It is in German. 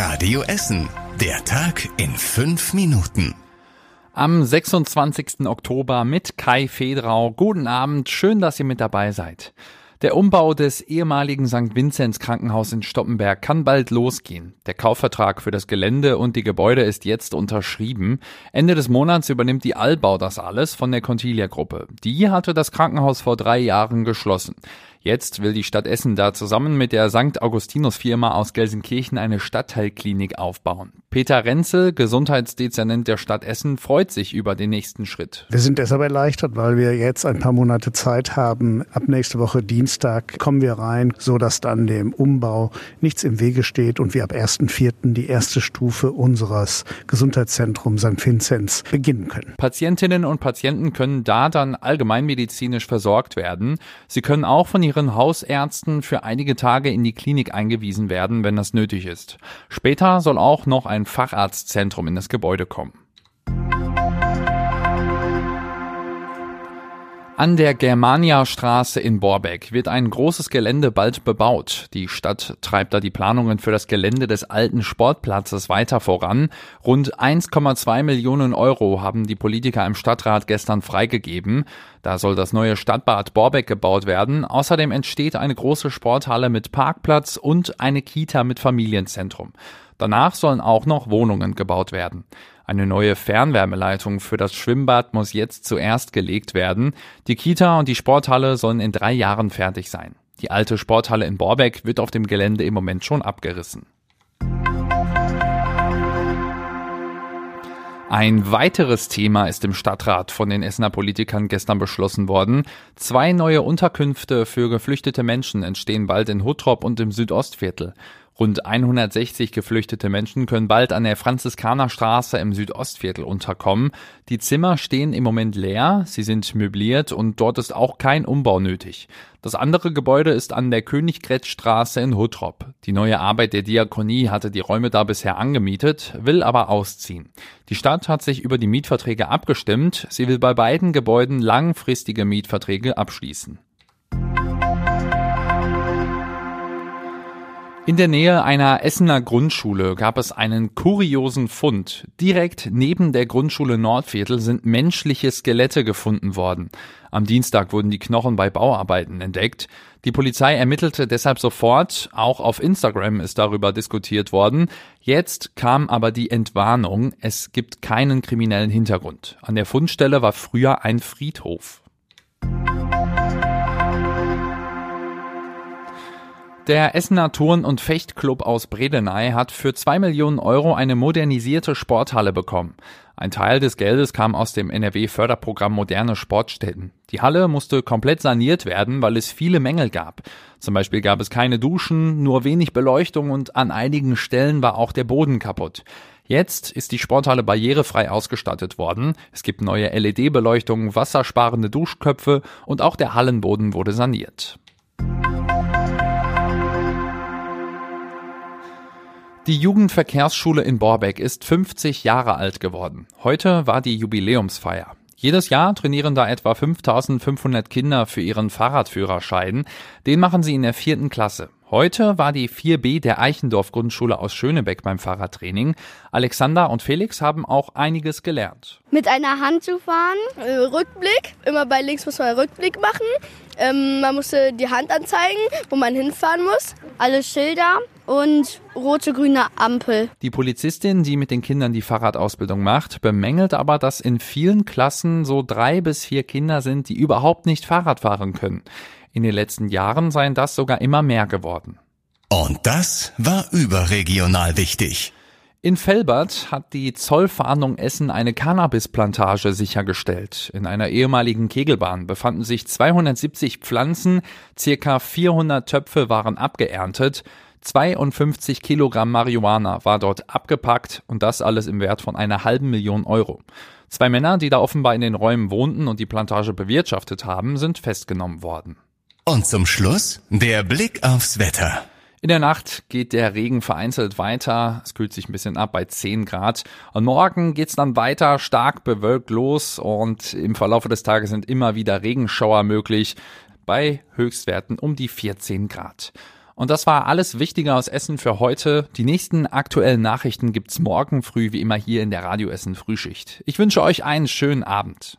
Radio Essen. Der Tag in fünf Minuten. Am 26. Oktober mit Kai Fedrau. Guten Abend, schön, dass ihr mit dabei seid. Der Umbau des ehemaligen St. Vinzenz Krankenhaus in Stoppenberg kann bald losgehen. Der Kaufvertrag für das Gelände und die Gebäude ist jetzt unterschrieben. Ende des Monats übernimmt die Allbau das alles von der Contilia Gruppe. Die hatte das Krankenhaus vor drei Jahren geschlossen. Jetzt will die Stadt Essen da zusammen mit der St. Augustinus Firma aus Gelsenkirchen eine Stadtteilklinik aufbauen. Peter Renzel, Gesundheitsdezernent der Stadt Essen, freut sich über den nächsten Schritt. Wir sind deshalb erleichtert, weil wir jetzt ein paar Monate Zeit haben. Ab nächste Woche Dienstag kommen wir rein, so dass dann dem Umbau nichts im Wege steht und wir ab 1.4. die erste Stufe unseres Gesundheitszentrums St. Vinzenz beginnen können. Patientinnen und Patienten können da dann allgemeinmedizinisch versorgt werden. Sie können auch von ihren Hausärzten für einige Tage in die Klinik eingewiesen werden, wenn das nötig ist. Später soll auch noch ein Facharztzentrum in das Gebäude kommen. An der Germania-Straße in Borbeck wird ein großes Gelände bald bebaut. Die Stadt treibt da die Planungen für das Gelände des alten Sportplatzes weiter voran. Rund 1,2 Millionen Euro haben die Politiker im Stadtrat gestern freigegeben. Da soll das neue Stadtbad Borbeck gebaut werden. Außerdem entsteht eine große Sporthalle mit Parkplatz und eine Kita mit Familienzentrum. Danach sollen auch noch Wohnungen gebaut werden. Eine neue Fernwärmeleitung für das Schwimmbad muss jetzt zuerst gelegt werden. Die Kita und die Sporthalle sollen in drei Jahren fertig sein. Die alte Sporthalle in Borbeck wird auf dem Gelände im Moment schon abgerissen. Ein weiteres Thema ist im Stadtrat von den Essener Politikern gestern beschlossen worden. Zwei neue Unterkünfte für geflüchtete Menschen entstehen bald in Huttrop und im Südostviertel. Rund 160 geflüchtete Menschen können bald an der Franziskanerstraße im Südostviertel unterkommen. Die Zimmer stehen im Moment leer, sie sind möbliert und dort ist auch kein Umbau nötig. Das andere Gebäude ist an der Königgrätzstraße in Huttrop. Die neue Arbeit der Diakonie hatte die Räume da bisher angemietet, will aber ausziehen. Die Stadt hat sich über die Mietverträge abgestimmt. Sie will bei beiden Gebäuden langfristige Mietverträge abschließen. In der Nähe einer Essener Grundschule gab es einen kuriosen Fund. Direkt neben der Grundschule Nordviertel sind menschliche Skelette gefunden worden. Am Dienstag wurden die Knochen bei Bauarbeiten entdeckt. Die Polizei ermittelte deshalb sofort. Auch auf Instagram ist darüber diskutiert worden. Jetzt kam aber die Entwarnung. Es gibt keinen kriminellen Hintergrund. An der Fundstelle war früher ein Friedhof. Der Essener Turn- und Fechtclub aus Bredeney hat für zwei Millionen Euro eine modernisierte Sporthalle bekommen. Ein Teil des Geldes kam aus dem NRW-Förderprogramm Moderne Sportstätten. Die Halle musste komplett saniert werden, weil es viele Mängel gab. Zum Beispiel gab es keine Duschen, nur wenig Beleuchtung und an einigen Stellen war auch der Boden kaputt. Jetzt ist die Sporthalle barrierefrei ausgestattet worden. Es gibt neue LED-Beleuchtung, wassersparende Duschköpfe und auch der Hallenboden wurde saniert. Die Jugendverkehrsschule in Borbeck ist 50 Jahre alt geworden. Heute war die Jubiläumsfeier. Jedes Jahr trainieren da etwa 5500 Kinder für ihren Fahrradführerschein. Den machen sie in der vierten Klasse. Heute war die 4b der Eichendorf Grundschule aus Schönebeck beim Fahrradtraining. Alexander und Felix haben auch einiges gelernt. Mit einer Hand zu fahren, äh, Rückblick, immer bei links muss man Rückblick machen. Ähm, man musste die Hand anzeigen, wo man hinfahren muss. Alle Schilder und rote, grüne Ampel. Die Polizistin, die mit den Kindern die Fahrradausbildung macht, bemängelt aber, dass in vielen Klassen so drei bis vier Kinder sind, die überhaupt nicht Fahrrad fahren können. In den letzten Jahren seien das sogar immer mehr geworden. Und das war überregional wichtig. In Felbert hat die Zollfahndung Essen eine Cannabisplantage sichergestellt. In einer ehemaligen Kegelbahn befanden sich 270 Pflanzen, circa 400 Töpfe waren abgeerntet, 52 Kilogramm Marihuana war dort abgepackt und das alles im Wert von einer halben Million Euro. Zwei Männer, die da offenbar in den Räumen wohnten und die Plantage bewirtschaftet haben, sind festgenommen worden. Und zum Schluss der Blick aufs Wetter. In der Nacht geht der Regen vereinzelt weiter. Es kühlt sich ein bisschen ab bei 10 Grad. Und morgen geht's dann weiter stark bewölkt los und im Verlauf des Tages sind immer wieder Regenschauer möglich bei Höchstwerten um die 14 Grad. Und das war alles Wichtige aus Essen für heute. Die nächsten aktuellen Nachrichten gibt's morgen früh wie immer hier in der Radio Essen Frühschicht. Ich wünsche euch einen schönen Abend.